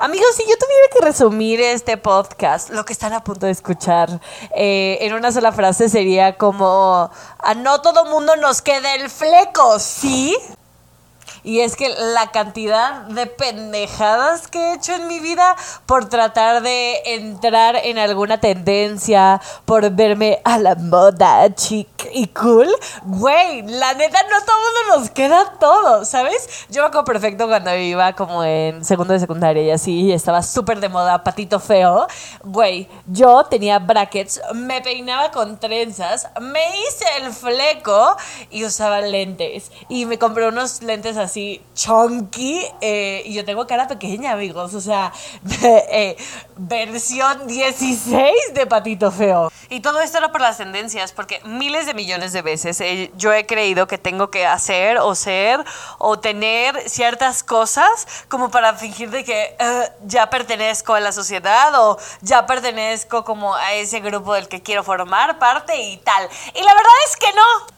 Amigos, si yo tuviera que resumir este podcast, lo que están a punto de escuchar, eh, en una sola frase sería como, a no todo mundo nos queda el fleco, ¿sí? Y es que la cantidad de pendejadas que he hecho en mi vida por tratar de entrar en alguna tendencia, por verme a la moda chic y cool, güey, la neta no todo mundo nos queda todo, ¿sabes? Yo me acuerdo perfecto cuando iba como en segundo de secundaria y así, y estaba súper de moda, patito feo. Güey, yo tenía brackets, me peinaba con trenzas, me hice el fleco y usaba lentes. Y me compré unos lentes así chunky eh, y yo tengo cara pequeña, amigos. O sea, eh, versión 16 de Patito Feo. Y todo esto era por las tendencias, porque miles de millones de veces eh, yo he creído que tengo que hacer o ser o tener ciertas cosas como para fingir de que ya pertenezco a la sociedad o ya pertenezco como a ese grupo del que quiero formar parte y tal. Y la verdad es que no.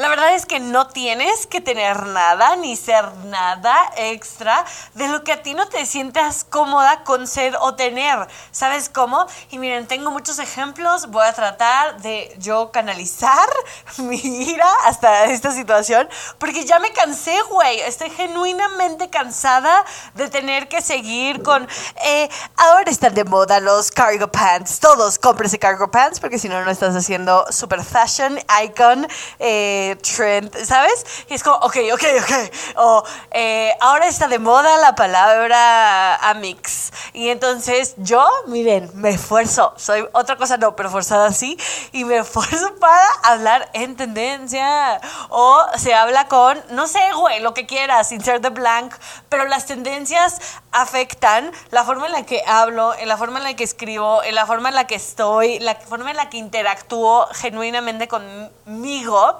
La verdad es que no tienes que tener nada ni ser nada extra de lo que a ti no te sientas cómoda con ser o tener. ¿Sabes cómo? Y miren, tengo muchos ejemplos. Voy a tratar de yo canalizar mi ira hasta esta situación porque ya me cansé, güey. Estoy genuinamente cansada de tener que seguir con... Eh, ahora están de moda los cargo pants. Todos cómprese cargo pants porque si no, no estás haciendo super fashion icon. Eh, trend, ¿sabes? Y es como, ok, ok, ok. O eh, ahora está de moda la palabra amix. Y entonces yo, miren, me esfuerzo. Soy otra cosa, no, pero forzada así. Y me esfuerzo para hablar en tendencia. O se habla con, no sé, güey, lo que quieras, insert the blank. Pero las tendencias afectan la forma en la que hablo, en la forma en la que escribo, en la forma en la que estoy, la forma en la que interactúo genuinamente conmigo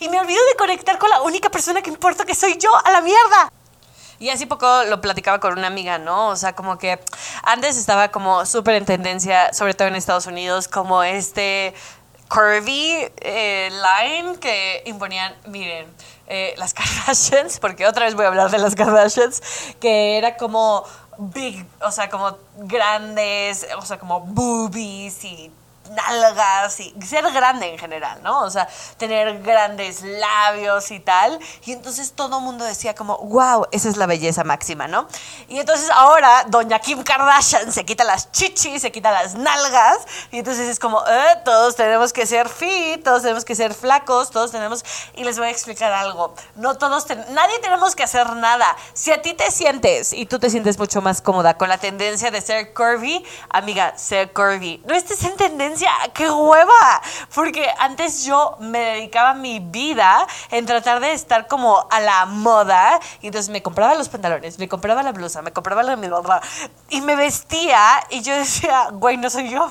y me olvido de conectar con la única persona que importa que soy yo, a la mierda. Y así poco lo platicaba con una amiga, ¿no? O sea, como que antes estaba como súper en tendencia, sobre todo en Estados Unidos, como este curvy eh, line que imponían, miren, eh, las Kardashians, porque otra vez voy a hablar de las Kardashians, que era como big, o sea, como grandes, o sea, como boobies y nalgas y ser grande en general, ¿no? O sea, tener grandes labios y tal. Y entonces todo el mundo decía como, wow, esa es la belleza máxima, ¿no? Y entonces ahora doña Kim Kardashian se quita las chichis, se quita las nalgas. Y entonces es como, eh, todos tenemos que ser fit, todos tenemos que ser flacos, todos tenemos... Y les voy a explicar algo. No todos, nadie tenemos que hacer nada. Si a ti te sientes y tú te sientes mucho más cómoda con la tendencia de ser curvy, amiga, ser curvy. No estés en tendencia qué hueva, porque antes yo me dedicaba mi vida en tratar de estar como a la moda, y entonces me compraba los pantalones, me compraba la blusa, me compraba la misma, y me vestía, y yo decía, güey, no soy yo,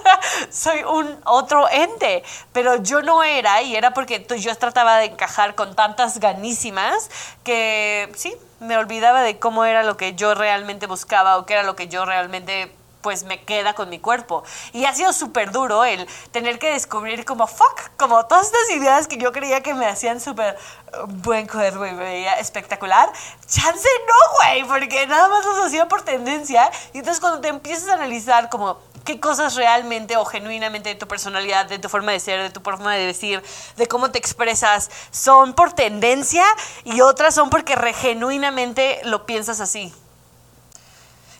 soy un otro ente, pero yo no era, y era porque yo trataba de encajar con tantas ganísimas que, sí, me olvidaba de cómo era lo que yo realmente buscaba o qué era lo que yo realmente pues me queda con mi cuerpo. Y ha sido súper duro el tener que descubrir como, fuck, como todas estas ideas que yo creía que me hacían súper uh, buen cuerpo y veía espectacular. Chance no, güey, porque nada más los hacía por tendencia. Y entonces cuando te empiezas a analizar como qué cosas realmente o genuinamente de tu personalidad, de tu forma de ser, de tu forma de decir, de cómo te expresas, son por tendencia y otras son porque genuinamente lo piensas así.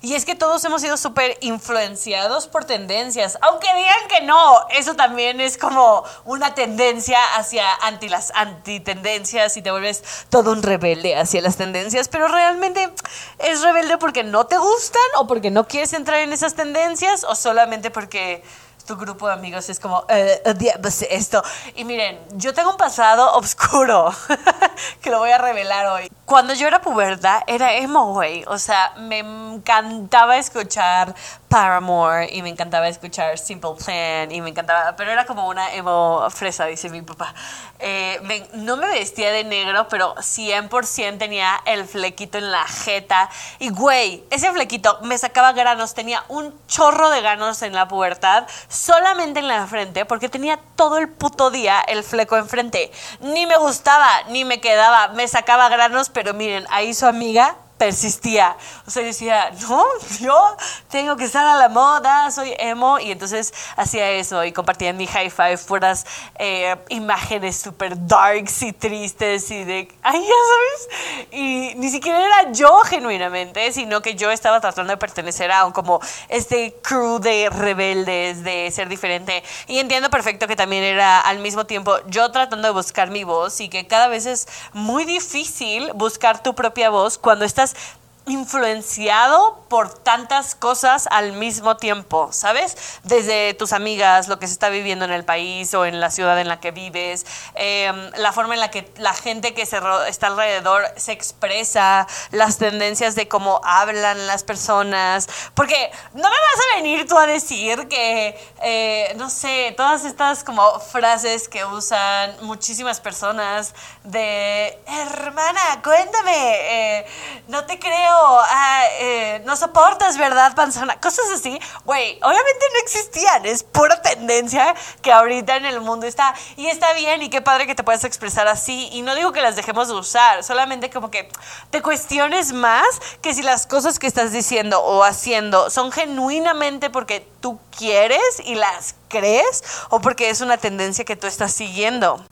Y es que todos hemos sido súper influenciados por tendencias, aunque digan que no, eso también es como una tendencia hacia anti las antitendencias y te vuelves todo un rebelde hacia las tendencias, pero realmente es rebelde porque no te gustan o porque no quieres entrar en esas tendencias o solamente porque tu grupo de amigos es como, eh, pues esto. Y miren, yo tengo un pasado oscuro que lo voy a revelar hoy. Cuando yo era puberta, era emo, güey. O sea, me encantaba escuchar Paramore y me encantaba escuchar Simple Plan y me encantaba, pero era como una emo fresa, dice mi papá. Eh, no me vestía de negro, pero 100% tenía el flequito en la jeta. Y güey, ese flequito me sacaba granos, tenía un chorro de granos en la pubertad, solamente en la frente, porque tenía todo el puto día el fleco enfrente. Ni me gustaba, ni me quedaba, me sacaba granos, pero miren, ahí su amiga persistía. O sea, decía, no, yo tengo que estar a la moda, soy emo. Y entonces hacía eso y compartía en mi high five puras eh, imágenes súper darks y tristes y de, ay, ya sabes. Y ni siquiera era yo genuinamente, sino que yo estaba tratando de pertenecer a un como este crew de rebeldes, de ser diferente. Y entiendo perfecto que también era al mismo tiempo yo tratando de buscar mi voz y que cada vez es muy difícil buscar tu propia voz cuando estás us influenciado por tantas cosas al mismo tiempo, ¿sabes? Desde tus amigas, lo que se está viviendo en el país o en la ciudad en la que vives, em, la forma en la que la gente que se está alrededor se expresa, las tendencias de cómo hablan las personas, porque no me vas a venir tú a decir que, eh, no sé, todas estas como frases que usan muchísimas personas de, hermana, cuéntame, eh, no te creo Ah, eh, no soportas, ¿verdad, panzona? Cosas así, güey, obviamente no existían, es pura tendencia que ahorita en el mundo está. Y está bien y qué padre que te puedas expresar así. Y no digo que las dejemos de usar, solamente como que te cuestiones más que si las cosas que estás diciendo o haciendo son genuinamente porque tú quieres y las crees o porque es una tendencia que tú estás siguiendo.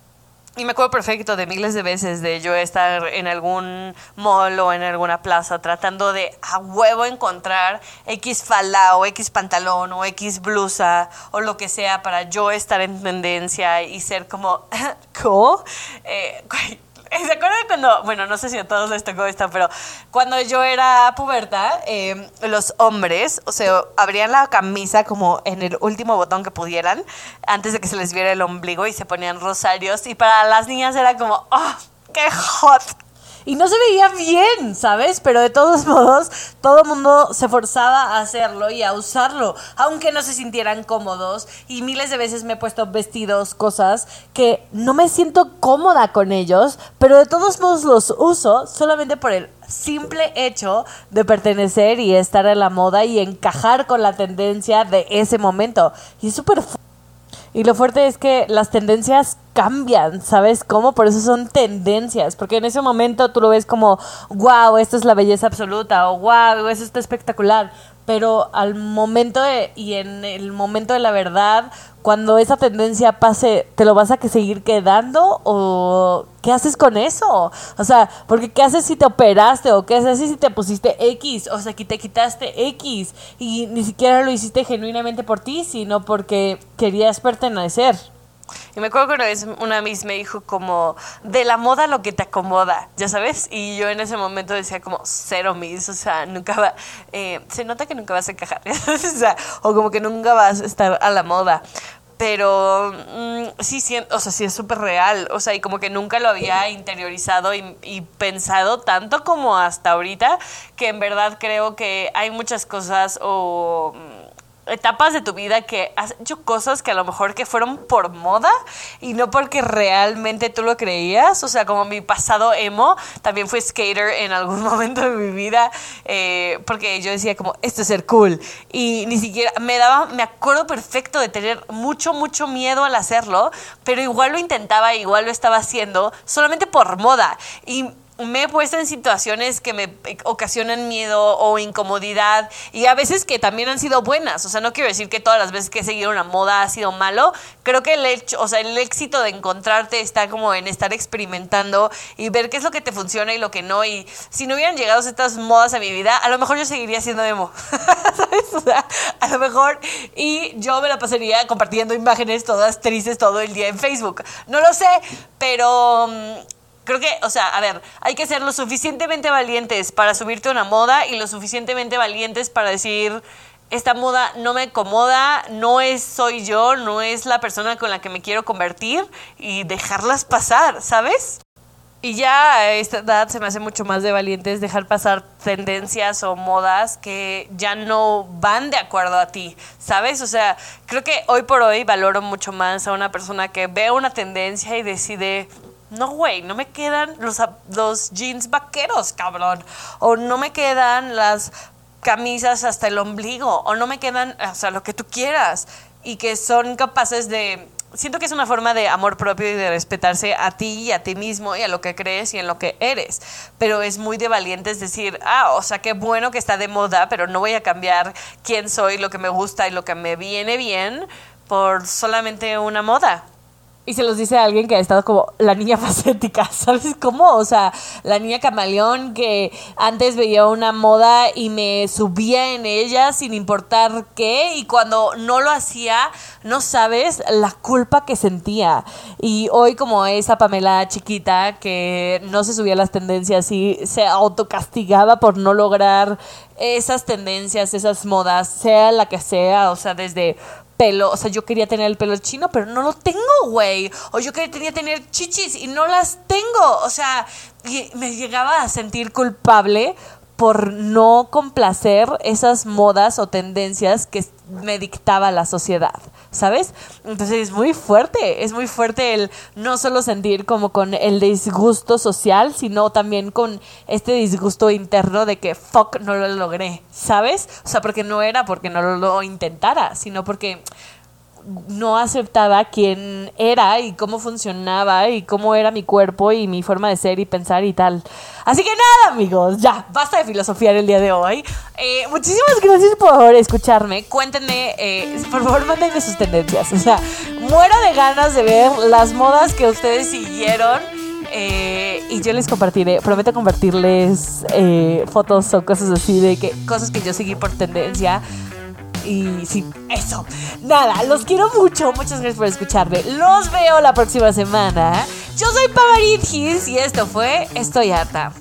Y me acuerdo perfecto de miles de veces de yo estar en algún mall o en alguna plaza tratando de a huevo encontrar X falda o X pantalón o X blusa o lo que sea para yo estar en tendencia y ser como, ¿cómo? Eh, ¿Se acuerdan cuando, bueno, no sé si a todos les tocó esto, pero cuando yo era puberta, em, los hombres, o sea, abrían la camisa como en el último botón que pudieran, antes de que se les viera el ombligo y se ponían rosarios, y para las niñas era como, ¡oh, qué hot! Y no se veía bien, ¿sabes? Pero de todos modos, todo el mundo se forzaba a hacerlo y a usarlo, aunque no se sintieran cómodos. Y miles de veces me he puesto vestidos, cosas que no me siento cómoda con ellos, pero de todos modos los uso solamente por el simple hecho de pertenecer y estar en la moda y encajar con la tendencia de ese momento. Y es súper y lo fuerte es que las tendencias cambian, ¿sabes cómo? Por eso son tendencias, porque en ese momento tú lo ves como, wow, esto es la belleza absoluta, o wow, eso está espectacular, pero al momento de, y en el momento de la verdad, cuando esa tendencia pase, ¿te lo vas a que seguir quedando o qué haces con eso? O sea, porque ¿qué haces si te operaste o qué haces si te pusiste X? O sea, que te quitaste X y ni siquiera lo hiciste genuinamente por ti, sino porque querías pertenecer. Y me acuerdo que una vez una Miss me dijo como, de la moda lo que te acomoda, ya sabes. Y yo en ese momento decía como, cero Miss, o sea, nunca va, eh, se nota que nunca vas a encajar, o, sea, o como que nunca vas a estar a la moda. Pero mm, sí, sí, o sea, sí es súper real, o sea, y como que nunca lo había interiorizado y, y pensado tanto como hasta ahorita, que en verdad creo que hay muchas cosas o etapas de tu vida que has hecho cosas que a lo mejor que fueron por moda y no porque realmente tú lo creías. O sea, como mi pasado emo, también fue skater en algún momento de mi vida, eh, porque yo decía como, esto es ser cool. Y ni siquiera, me daba, me acuerdo perfecto de tener mucho, mucho miedo al hacerlo, pero igual lo intentaba, igual lo estaba haciendo, solamente por moda. Y me he puesto en situaciones que me ocasionan miedo o incomodidad y a veces que también han sido buenas. O sea, no quiero decir que todas las veces que he seguido una moda ha sido malo. Creo que el hecho, o sea, el éxito de encontrarte está como en estar experimentando y ver qué es lo que te funciona y lo que no. Y si no hubieran llegado estas modas a mi vida, a lo mejor yo seguiría siendo emo. ¿Sabes? O sea, a lo mejor y yo me la pasaría compartiendo imágenes todas tristes todo el día en Facebook. No lo sé, pero mm, creo que, o sea, a ver, hay que ser lo suficientemente valientes para subirte a una moda y lo suficientemente valientes para decir, esta moda no me acomoda, no es soy yo, no es la persona con la que me quiero convertir y dejarlas pasar, ¿sabes? Y ya a esta edad se me hace mucho más de valientes dejar pasar tendencias o modas que ya no van de acuerdo a ti, ¿sabes? O sea, creo que hoy por hoy valoro mucho más a una persona que ve una tendencia y decide, no, güey, no me quedan los, los jeans vaqueros, cabrón. O no me quedan las camisas hasta el ombligo. O no me quedan, o sea, lo que tú quieras. Y que son capaces de siento que es una forma de amor propio y de respetarse a ti y a ti mismo y a lo que crees y en lo que eres. Pero es muy de valientes decir, ah, o sea, qué bueno que está de moda, pero no voy a cambiar quién soy, lo que me gusta y lo que me viene bien por solamente una moda. Y se los dice a alguien que ha estado como la niña facética, ¿sabes cómo? O sea, la niña camaleón que antes veía una moda y me subía en ella sin importar qué y cuando no lo hacía, no sabes la culpa que sentía. Y hoy como esa Pamela chiquita que no se subía a las tendencias y se autocastigaba por no lograr esas tendencias, esas modas, sea la que sea, o sea, desde pelo, o sea, yo quería tener el pelo chino, pero no lo tengo, güey. O yo quería tener chichis y no las tengo. O sea, me llegaba a sentir culpable por no complacer esas modas o tendencias que me dictaba la sociedad, ¿sabes? Entonces es muy fuerte, es muy fuerte el no solo sentir como con el disgusto social, sino también con este disgusto interno de que fuck no lo logré, ¿sabes? O sea, porque no era porque no lo intentara, sino porque no aceptaba quién era y cómo funcionaba y cómo era mi cuerpo y mi forma de ser y pensar y tal. Así que nada, amigos, ya, basta de filosofía el día de hoy. Eh, muchísimas gracias por escucharme. Cuéntenme, eh, por favor, mándenme sus tendencias. O sea, muero de ganas de ver las modas que ustedes siguieron. Eh, y yo les compartiré, prometo compartirles fotos o cosas así de que cosas que yo seguí por tendencia y sí, eso. Nada, los quiero mucho. Muchas gracias por escucharme. Los veo la próxima semana. Yo soy Pavarit y esto fue Estoy harta.